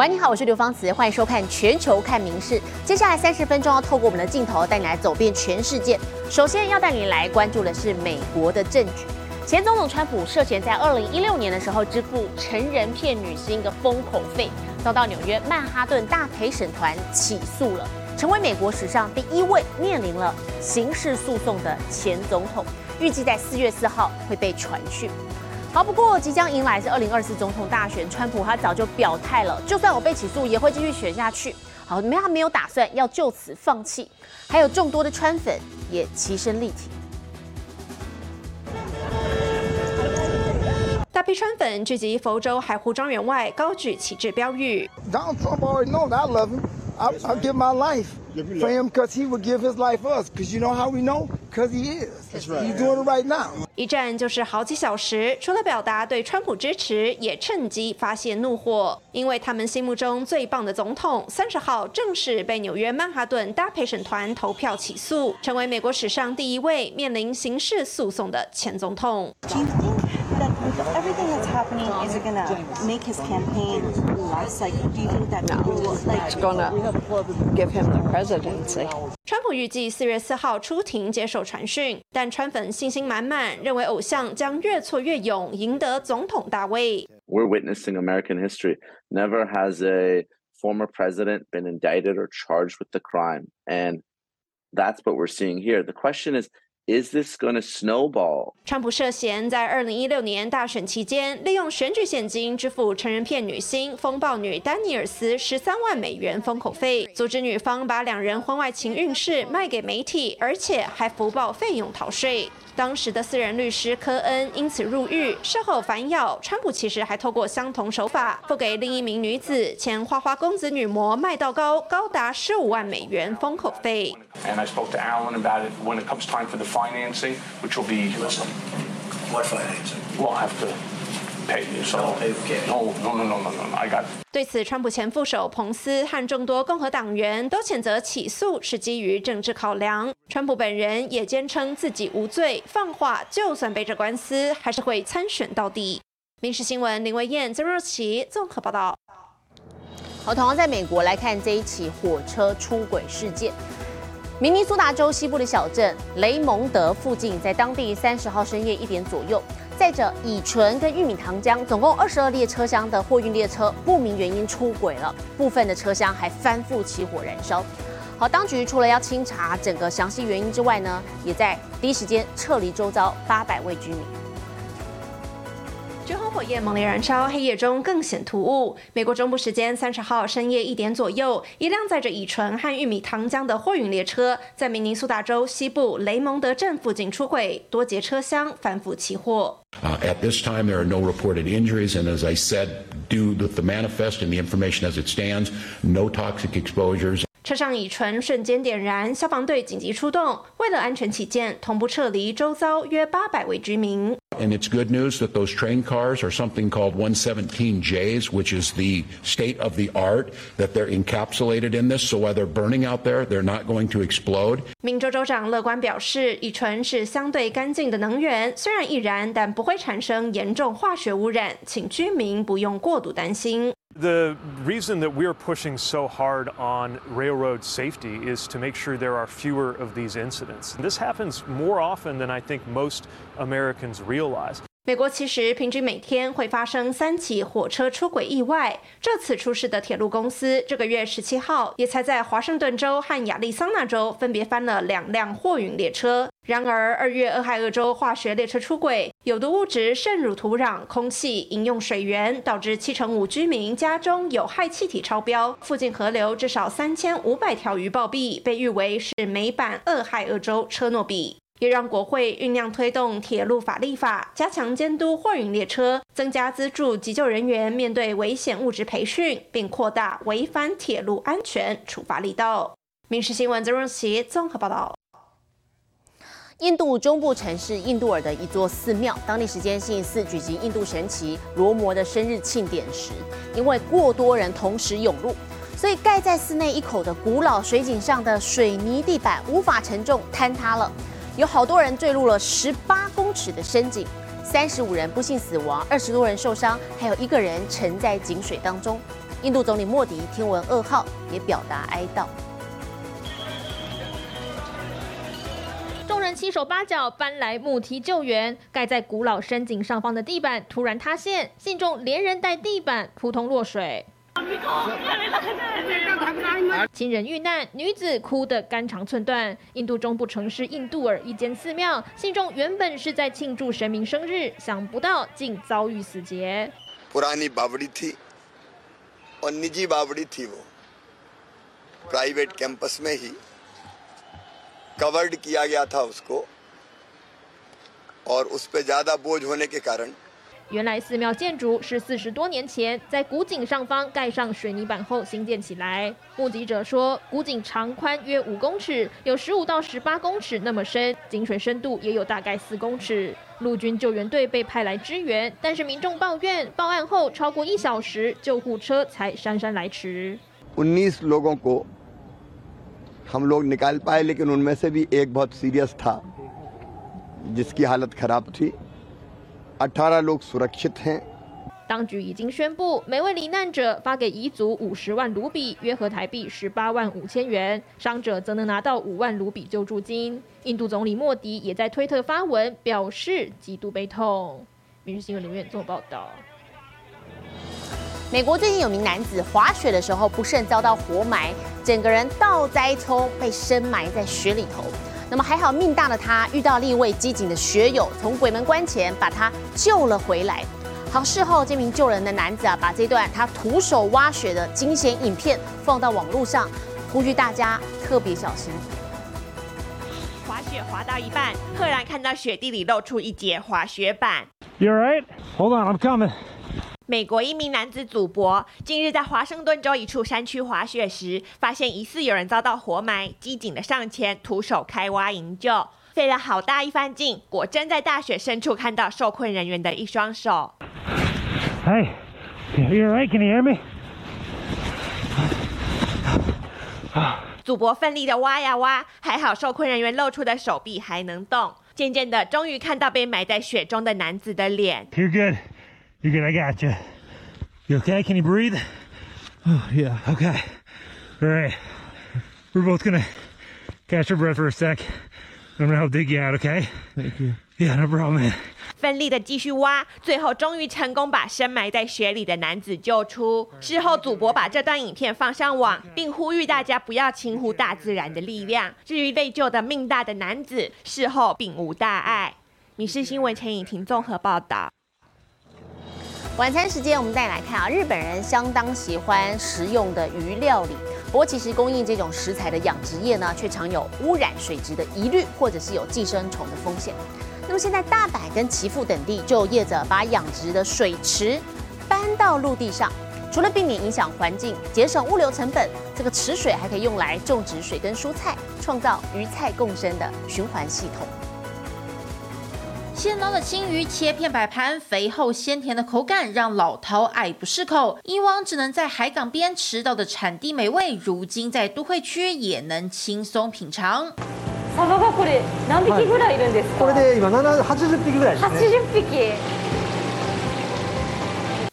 喂，你好，我是刘芳慈，欢迎收看《全球看名事》。接下来三十分钟要透过我们的镜头带你来走遍全世界。首先要带你来关注的是美国的政局。前总统川普涉嫌在二零一六年的时候支付成人骗女星的封口费，遭到纽约曼哈顿大陪审团起诉了，成为美国史上第一位面临了刑事诉讼的前总统。预计在四月四号会被传讯。好，不过即将迎来是二零二四总统大选，川普他早就表态了，就算我被起诉，也会继续选下去。好，没他没有打算要就此放弃。还有众多的川粉也齐声力挺。大批川粉聚集佛州海湖庄园外，高举旗帜标语。Donald Trump already knows I love him. I, I give my life for him because he would give his life for us. Because you know how we know? Because he is. That's right. He's doing it right now. 一站就是好几小时，除了表达对川普支持，也趁机发泄怒火，因为他们心目中最棒的总统，三十号正式被纽约曼哈顿大陪审团投票起诉，成为美国史上第一位面临刑事诉讼的前总统。is it gonna make his campaign less? Like, do you think that no, like it's gonna give him the presidency? 川普预计四月四号出庭接受传讯，但川粉信心满满，认为偶像将越挫越勇，赢得总统大位。We're witnessing American history. Never has a former president been indicted or charged with the crime, and that's what we're seeing here. The question is Is this going to snowball？川普涉嫌在二零一六年大选期间，利用选举现金支付成人片女星风暴女丹尼尔斯十三万美元封口费，阻止女方把两人婚外情运势卖给媒体，而且还福报费用逃税。当时的私人律师科恩因此入狱，事后反咬，川普其实还透过相同手法付给另一名女子前花花公子女模麦道高高达十五万美元封口费。And I spoke to Alan about it when it comes time for the financing, which will be. What financing? We'll have to. 对此，川普前副手彭斯和众多共和党员都谴责起诉是基于政治考量。川普本人也坚称自己无罪，放话就算背着官司，还是会参选到底。民事新闻林维燕、曾若琪综合报道。好，同样在美国来看这一起火车出轨事件。明尼苏达州西部的小镇雷蒙德附近，在当地三十号深夜一点左右。载着乙醇跟玉米糖浆，总共二十二列车厢的货运列车，不明原因出轨了，部分的车厢还反复起火燃烧。好，当局除了要清查整个详细原因之外呢，也在第一时间撤离周遭八百位居民。火焰猛烈燃烧，黑夜中更显突兀。美国中部时间三十号深夜一点左右，一辆载着乙醇和玉米糖浆的货运列车在明尼苏达州西部雷蒙德镇附近出轨，多节车厢翻覆起火。At this time, there are no reported injuries, and as I said, due to the manifest and the information as it stands, no toxic exposures. 车上乙醇瞬间点燃，消防队紧急出动，为了安全起见，同步撤离周遭约八百位居民。And it's good news that those train cars are something called 117Js, which is the state of the art, that they're encapsulated in this. So while they're burning out there, they're not going to explode. 明州州长乐观表示，乙醇是相对干净的能源，虽然易燃，但不会产生严重化学污染，请居民不用过度担心。The reason that we're pushing so hard on railroad safety is to make sure there are fewer of these incidents. This happens more often than I think most Americans realize. 美国其实平均每天会发生三起火车出轨意外。这次出事的铁路公司，这个月十七号也才在华盛顿州和亚利桑那州分别翻了两辆货运列车。然而，二月俄亥俄州化学列车出轨，有毒物质渗入土壤、空气、饮用水源，导致七成五居民家中有害气体超标。附近河流至少三千五百条鱼暴毙，被誉为是美版俄亥俄州车诺比。也让国会酝酿推动铁路法立法，加强监督货运列车，增加资助急救人员面对危险物质培训，并扩大违反铁路安全处罚力道。民事新闻曾荣琪综合报道。印度中部城市印度尔的一座寺庙，当地时间星期四举行印度神奇罗摩的生日庆典时，因为过多人同时涌入，所以盖在寺内一口的古老水井上的水泥地板无法承重，坍塌了。有好多人坠入了十八公尺的深井，三十五人不幸死亡，二十多人受伤，还有一个人沉在井水当中。印度总理莫迪听闻噩耗，也表达哀悼。众人七手八脚搬来木梯救援，盖在古老深井上方的地板突然塌陷，信众连人带地板扑通落水。亲人遇难，女子哭得肝肠寸断。印度中部城市印度尔一间寺庙，信众原本是在庆祝神明生日，想不到竟遭遇死劫。पुरानी बावड़ी थी और निजी बावड़ी थी वो private campus में ही कवर्ड किया गया था उसको और उस पर ज़्यादा बोझ होने के कारण 原来寺庙建筑是四十多年前在古井上方盖上水泥板后兴建起来。目击者说，古井长宽约五公尺，有十五到十八公尺那么深，井水深度也有大概四公尺。陆军救援队被派来支援，但是民众抱怨，报案后超过一小时，救护车才姗姗来迟。उन्नीस लोगों को हम लोग निकाल पाए लेकिन उनमें से भी एक बहुत सीरियस था जिसकी हालत खराब थी अठारह लोग सुरक्षित हैं 当局已经宣布，每位罹难者发给遗族五十万卢比，约合台币十八万五千元；伤者则能拿到五万卢比救助金。印度总理莫迪也在推特发文表示极度悲痛。民事新闻林院综合报道。美国最近有名男子滑雪的时候不慎遭到活埋，整个人倒栽葱，被深埋在雪里头。 那么还好命大的他遇到了一位机警的学友，从鬼门关前把他救了回来。好，事后这名救人的男子啊，把这段他徒手挖雪的惊险影片放到网络上，呼吁大家特别小心。滑雪滑到一半，赫然看到雪地里露出一截滑雪板。You're right. Hold on, I'm coming. 美国一名男子祖博近日在华盛顿州一处山区滑雪时，发现疑似有人遭到活埋，机警的上前徒手开挖营救，费了好大一番劲，果真在大雪深处看到受困人员的一双手。Hey, you? Can you hear me? 祖博奋力的挖呀挖，还好受困人员露出的手臂还能动。渐渐的，终于看到被埋在雪中的男子的脸。You're good. You're good. I got you. You okay? Can you breathe? Oh, yeah. Okay. All right. We're both gonna catch our breath for a sec. I'm gonna help dig you out, okay? Thank you. Yeah, no problem, man. 奋力的继续挖，最后终于成功把深埋在雪里的男子救出。事后，祖博把这段影片放上网，并呼吁大家不要轻忽大自然的力量。至于被救的命大的男子，事后并无大碍。米氏新闻陈颖婷综合报道。晚餐时间，我们再来看啊，日本人相当喜欢食用的鱼料理。不过，其实供应这种食材的养殖业呢，却常有污染水质的疑虑，或者是有寄生虫的风险。那么现在大阪跟岐阜等地就业者把养殖的水池搬到陆地上，除了避免影响环境、节省物流成本，这个池水还可以用来种植水跟蔬菜，创造鱼菜共生的循环系统。现捞的青鱼切片摆盘，肥厚鲜甜的口感让老饕爱不释口。以往只能在海港边吃到的产地美味，如今在都会区也能轻松品尝。サバがこれ何匹ぐらいいるんですか？これで今七八十匹ぐらいですね。八十匹。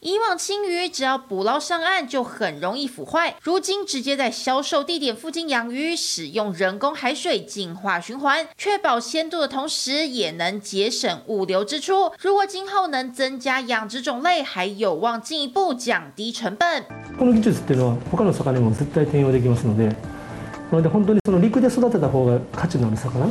以往青鱼只要捕捞上岸就很容易腐坏，如今直接在销售地点附近养鱼，使用人工海水净化循环，确保鲜度的同时，也能节省物流支出。如果今后能增加养殖种类，还有望进一步降低成本。この技術っていうのは他の魚にも絶対転用できますので、なので本当にその陸で育てた方が価値のある魚っ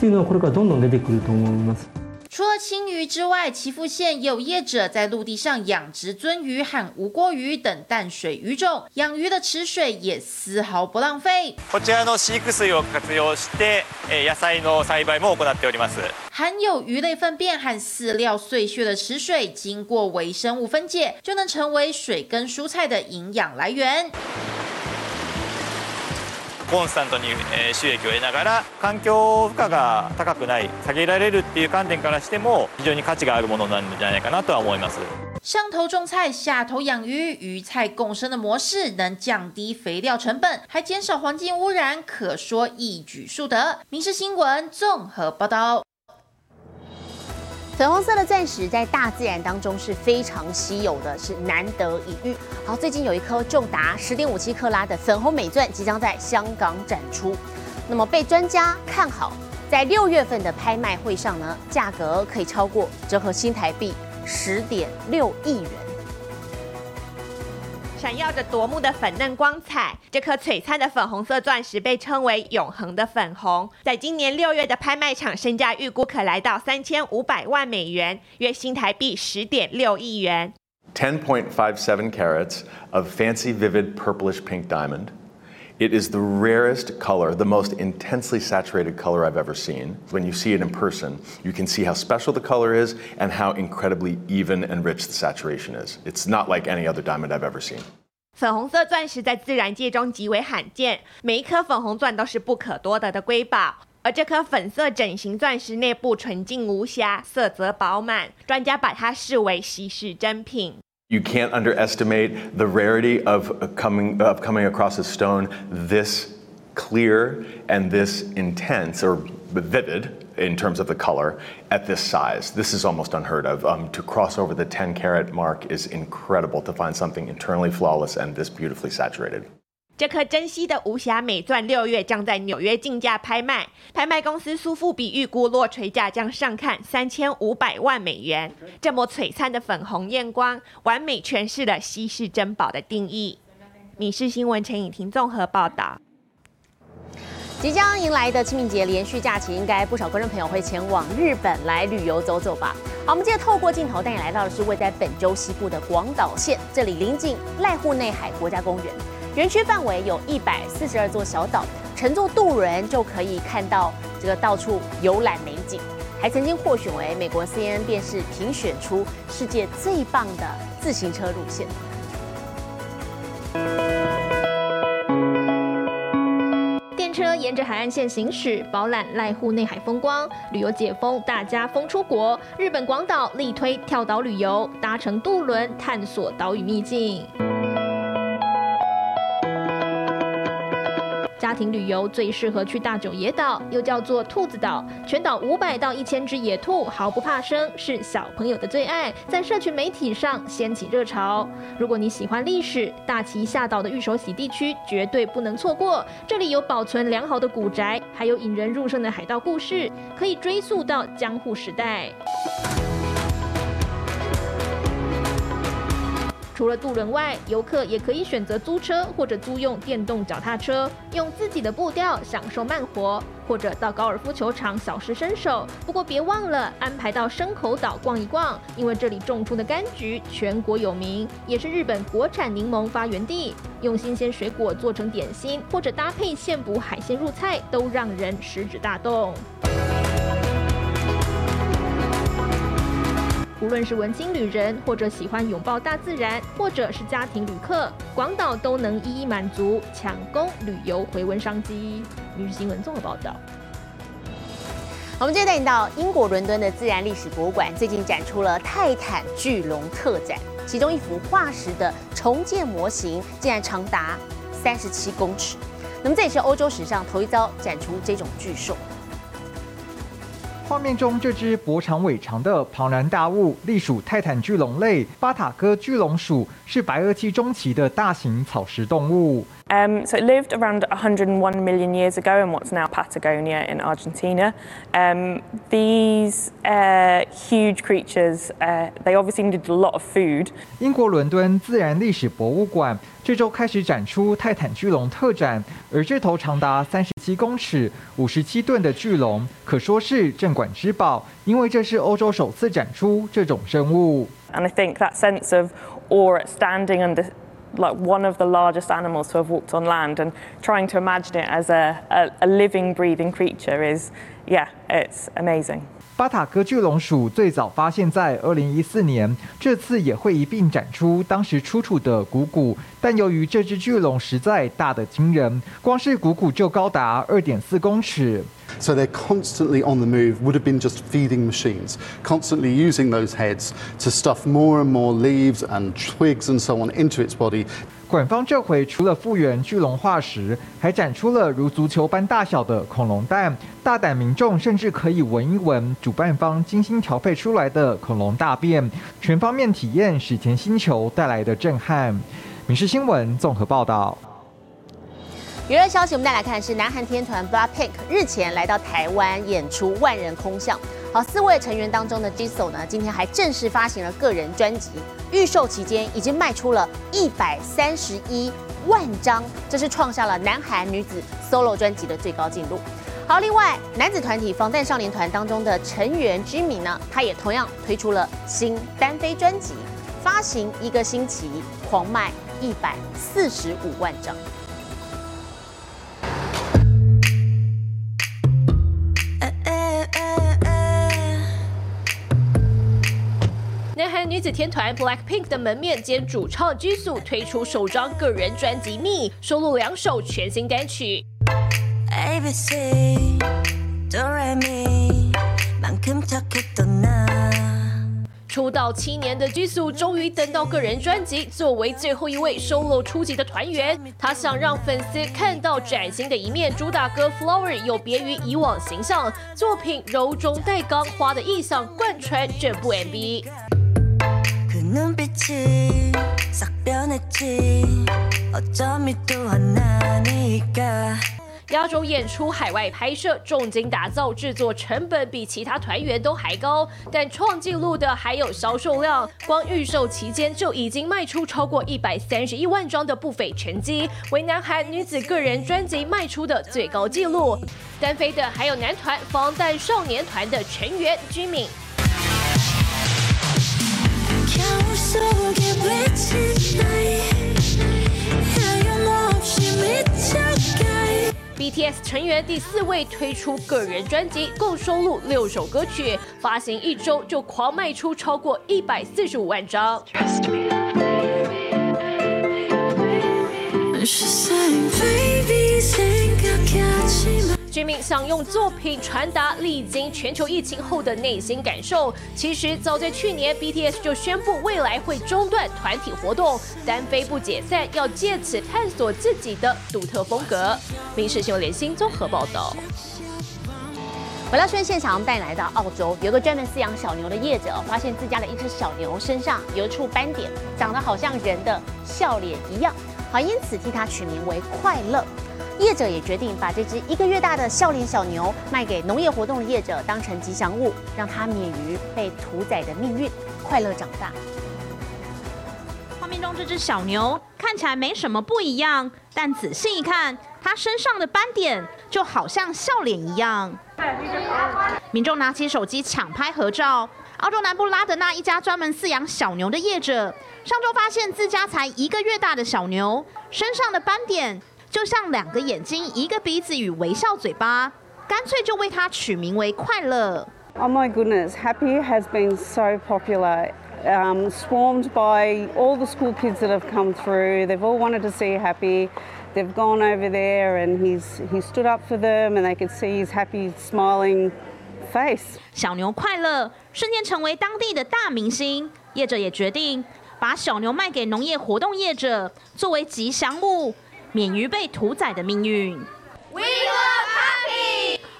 ていうのはこれからどんどん出てくると思います。 除了青鱼之外，岐阜县也有业者在陆地上养殖鳟鱼和无锅鱼等淡水鱼种，养鱼的池水也丝毫不浪费。こちらの飼育水を活用して、野菜の栽培も行っております。含有鱼类粪便和饲料碎屑的池水，经过微生物分解，就能成为水跟蔬菜的营养来源。 コンスタントに収益を得ながら環境負荷が高くない下げられるっていう観点からしても非常に価値があるものなんじゃないかなとは思います 上头种菜，下头养鱼，鱼菜共生的模式能降低肥料成本，还减少环境污染，可说一举数得。民事新闻综合报道。 粉红色的钻石在大自然当中是非常稀有的，是难得一遇。好，最近有一颗重达十点五七克拉的粉红美钻即将在香港展出，那么被专家看好，在六月份的拍卖会上呢，价格可以超过折合新台币十点六亿元。闪耀着夺目的粉嫩光彩，这颗璀璨的粉红色钻石被称为永恒的粉红。在今年六月的拍卖场，身价预估可来到三千五百万美元，约新台币十点六亿元。Ten point five seven carats of fancy, vivid purplish pink diamond. It is the rarest color, the most intensely saturated color I've ever seen. When you see it in person, you can see how special the color is and how incredibly even and rich the saturation is. It's not like any other diamond I've ever seen. 粉红色钻石在自然界中极为罕见，每一颗粉红钻都是不可多得的瑰宝。而这颗粉色整形钻石内部纯净无瑕，色泽饱满，专家把它视为稀世珍品。 You can't underestimate the rarity of coming of coming across a stone this clear and this intense or vivid in terms of the color at this size. This is almost unheard of. Um, to cross over the 10 carat mark is incredible to find something internally flawless and this beautifully saturated. 这颗珍稀的无瑕美钻，六月将在纽约竞价拍卖。拍卖公司苏富比预估落锤价将上看三千五百万美元。这么璀璨的粉红艳光，完美诠释了稀世珍宝的定义。米氏新闻陈颖婷综合报道。即将迎来的清明节连续假期，应该不少观众朋友会前往日本来旅游走走吧。好，我们接着透过镜头带你来到的是位在本州西部的广岛县，这里临近濑户内海国家公园。园区范围有一百四十二座小岛，乘坐渡轮就可以看到这个到处游览美景，还曾经获选为美国 CNN 电视评选出世界最棒的自行车路线。电车沿着海岸线行驶，饱览濑户内海风光，旅游解封，大家疯出国。日本广岛力推跳岛旅游，搭乘渡轮探索岛屿秘境。家庭旅游最适合去大久野岛，又叫做兔子岛，全岛五百到一千只野兔，毫不怕生，是小朋友的最爱，在社群媒体上掀起热潮。如果你喜欢历史，大崎下岛的御手洗地区绝对不能错过。这里有保存良好的古宅，还有引人入胜的海盗故事，可以追溯到江户时代。除了渡轮外，游客也可以选择租车或者租用电动脚踏车，用自己的步调享受慢活，或者到高尔夫球场小试身手。不过别忘了安排到牲口岛逛一逛，因为这里种出的柑橘全国有名，也是日本国产柠檬发源地。用新鲜水果做成点心，或者搭配现捕海鲜入菜，都让人食指大动。无论是文青旅人，或者喜欢拥抱大自然，或者是家庭旅客，广岛都能一一满足，抢攻旅游回温商机。《日新闻》综合报道。我们接着带你到英国伦敦的自然历史博物馆，最近展出了泰坦巨龙特展，其中一幅化石的重建模型竟然长达三十七公尺。那么这也是欧洲史上头一遭展出这种巨兽。画面中这只脖长尾长的庞然大物，隶属泰坦巨龙类巴塔哥巨龙属，是白垩纪中期的大型草食动物。Um, so it lived around 101 million years ago in what's now Patagonia in Argentina. Um, these uh, huge creatures, uh, they obviously needed a lot of food. 英国伦敦自然历史博物馆这周开始展出泰坦巨龙特展，而这头长达三十七公尺、五十七吨的巨龙，可说是镇馆之宝，因为这是欧洲首次展出这种生物。And I think that sense of awe at standing under like one of the largest animals to have walked on land and trying to imagine it as a, a, a living, breathing creature is, yeah, it's amazing. 巴塔哥巨龙属最早发现在二零一四年，这次也会一并展出当时出土的骨骨。但由于这只巨龙实在大得惊人，光是骨骨就高达二点四公尺。So they're constantly on the move, would have been just feeding machines, constantly using those heads to stuff more and more leaves and twigs and so on into its body. 馆方这回除了复原巨龙化石，还展出了如足球般大小的恐龙蛋，大胆民众甚至可以闻一闻主办方精心调配出来的恐龙大便，全方面体验史前星球带来的震撼。《民事新闻》综合报道。娱乐消息，我们再来看是南韩天团 BLACKPINK 日前来到台湾演出万人空巷。好，四位成员当中的 Jisoo 呢，今天还正式发行了个人专辑，预售期间已经卖出了一百三十一万张，这是创下了南韩女子 solo 专辑的最高纪录。好，另外男子团体防弹少年团当中的成员 Jimmy 呢，他也同样推出了新单飞专辑，发行一个星期狂卖一百四十五万张。天团 BLACKPINK 的门面兼主唱 Jisoo 推出首张个人专辑《Me》，收录两首全新单曲。出道七年的 Jisoo 终于等到个人专辑，作为最后一位 solo 出辑的团员，他想让粉丝看到崭新的一面。主打歌《Flower》有别于以往形象，作品柔中带刚，花的意象贯穿整部 MV。亚洲演出、海外拍摄，重金打造，制作成本比其他团员都还高。但创纪录的还有销售量，光预售期间就已经卖出超过一百三十一万张的不菲成绩，为南韩女子个人专辑卖出的最高纪录。单飞的还有男团防弹少年团的成员居敏。BTS 成员第四位推出个人专辑，共收录六首歌曲，发行一周就狂卖出超过一百四十五万张。居民想用作品传达历经全球疫情后的内心感受。其实早在去年，BTS 就宣布未来会中断团体活动，单飞不解散，要借此探索自己的独特风格。民事新闻联新综合报道。回到新闻现场，带来到澳洲，有个专门饲养小牛的业者，发现自家的一只小牛身上有一处斑点，长得好像人的笑脸一样，好，因此替它取名为快乐。业者也决定把这只一个月大的笑脸小牛卖给农业活动的业者，当成吉祥物，让它免于被屠宰的命运，快乐长大。画面中这只小牛看起来没什么不一样，但仔细一看，它身上的斑点就好像笑脸一样。民众拿起手机抢拍合照。澳洲南部拉德纳一家专门饲养小牛的业者，上周发现自家才一个月大的小牛身上的斑点。就像两个眼睛、一个鼻子与微笑嘴巴，干脆就为它取名为快乐。Oh my goodness, Happy has been so popular. Um, swarmed by all the school kids that have come through. They've all wanted to see Happy. They've gone over there and he's he stood up for them and they could see his happy smiling face. 小牛快乐瞬间成为当地的大明星，业者也决定把小牛卖给农业活动业者，作为吉祥物。免于被屠宰的命运。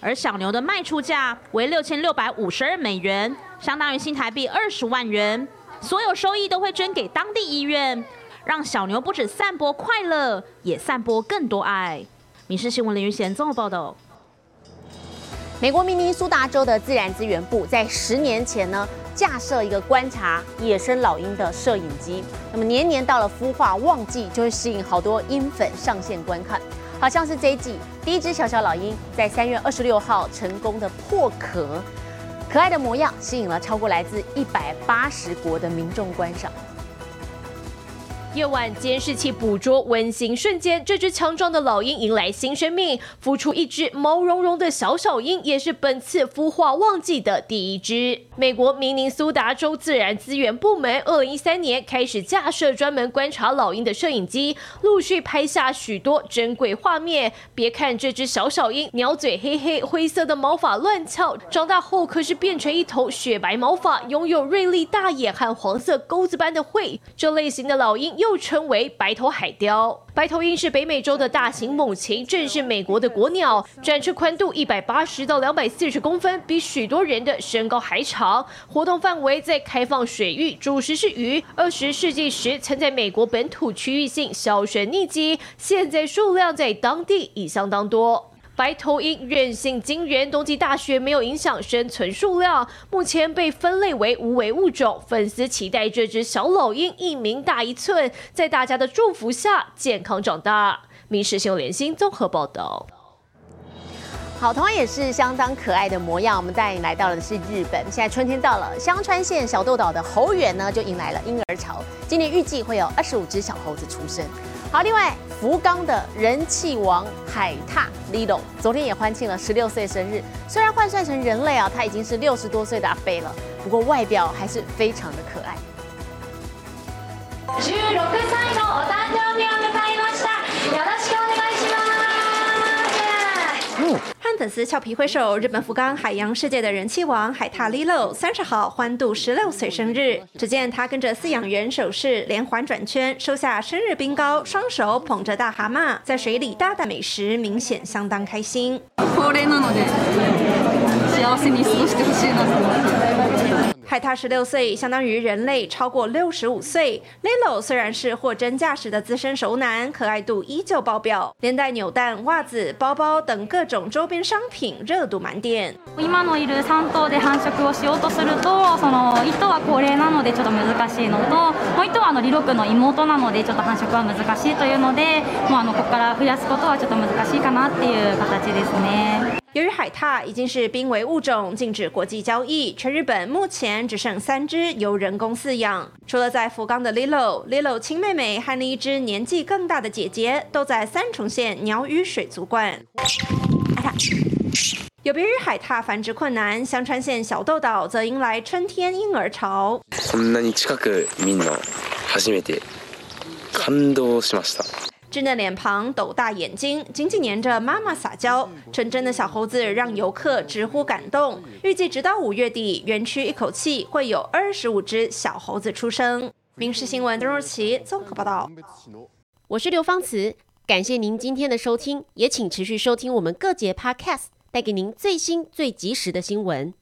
而小牛的卖出价为六千六百五十二美元，相当于新台币二十万元。所有收益都会捐给当地医院，让小牛不止散播快乐，也散播更多爱。民事新闻林玉贤综合报道。美国明尼苏达州的自然资源部在十年前呢，架设一个观察野生老鹰的摄影机。那么年年到了孵化旺季，就会吸引好多鹰粉上线观看。好像是这一季第一只小小老鹰在三月二十六号成功的破壳，可爱的模样吸引了超过来自一百八十国的民众观赏。夜晚监视器捕捉温馨瞬间，这只强壮的老鹰迎来新生命，孵出一只毛茸茸的小小鹰，也是本次孵化旺季的第一只。美国明尼苏达州自然资源部门二零一三年开始架设专门观察老鹰的摄影机，陆续拍下许多珍贵画面。别看这只小小鹰，鸟嘴黑黑，灰色的毛发乱翘，长大后可是变成一头雪白毛发，拥有锐利大眼和黄色钩子般的喙。这类型的老鹰又称为白头海雕。白头鹰是北美洲的大型猛禽，正是美国的国鸟，展翅宽度一百八十到两百四十公分，比许多人的身高还长。活动范围在开放水域，主食是鱼。二十世纪时曾在美国本土区域性销声匿迹，现在数量在当地已相当多。白头鹰韧性惊人，冬季大雪没有影响生存数量，目前被分类为无危物种。粉丝期待这只小老鹰一鸣大一寸，在大家的祝福下健康长大。民事新闻联新综合报道。好，同样也是相当可爱的模样。我们带你来到的是日本，现在春天到了，香川县小豆岛的猴园呢就迎来了婴儿潮，今年预计会有二十五只小猴子出生。好，另外福冈的人气王海獭 Lilo 昨天也欢庆了十六岁生日。虽然换算成人类啊，他已经是六十多岁的阿伯了，不过外表还是非常的可爱。十六歳のお誕生日を迎えました。よろしくお願い 粉丝俏皮挥手，日本福冈海洋世界的人气王海獭 Lilo 三十号欢度十六岁生日。只见他跟着饲养员手势连环转圈，收下生日冰糕，双手捧着大蛤蟆，在水里大啖美食，明显相当开心。高齢なので幸せに過ごしてほしいなと思って。 海獭十六岁，相当于人类超过六十五岁。Lilo 虽然是货真价实的资深熟男，可爱度依旧爆表，连带扭蛋、袜子、包包等各种周边商品热度满点。今のいる3頭で繁殖をしようとすると、その1頭は高齢なのでちょっと難しいのと、もう1頭はあのリロ君の妹なのでちょっと繁殖は難しいというので、もうあのここから増やすことはちょっと難しいかなっていう形ですね。 由于海獭已经是濒危物种，禁止国际交易，全日本目前只剩三只由人工饲养。除了在福冈的 Lilo，Lilo 亲妹妹和另一只年纪更大的姐姐都在三重县鸟语水族馆。有别于海獭繁殖困难，香川县小豆岛则迎来春天婴儿潮。こんなに近く見るの初めて感動しました。 稚嫩脸庞、斗大眼睛，紧紧黏着妈妈撒娇，纯真的小猴子让游客直呼感动。预计直到五月底，园区一口气会有二十五只小猴子出生。民事新闻邓若琪综合报道。我是刘芳慈，感谢您今天的收听，也请持续收听我们各节 Podcast，带给您最新最及时的新闻。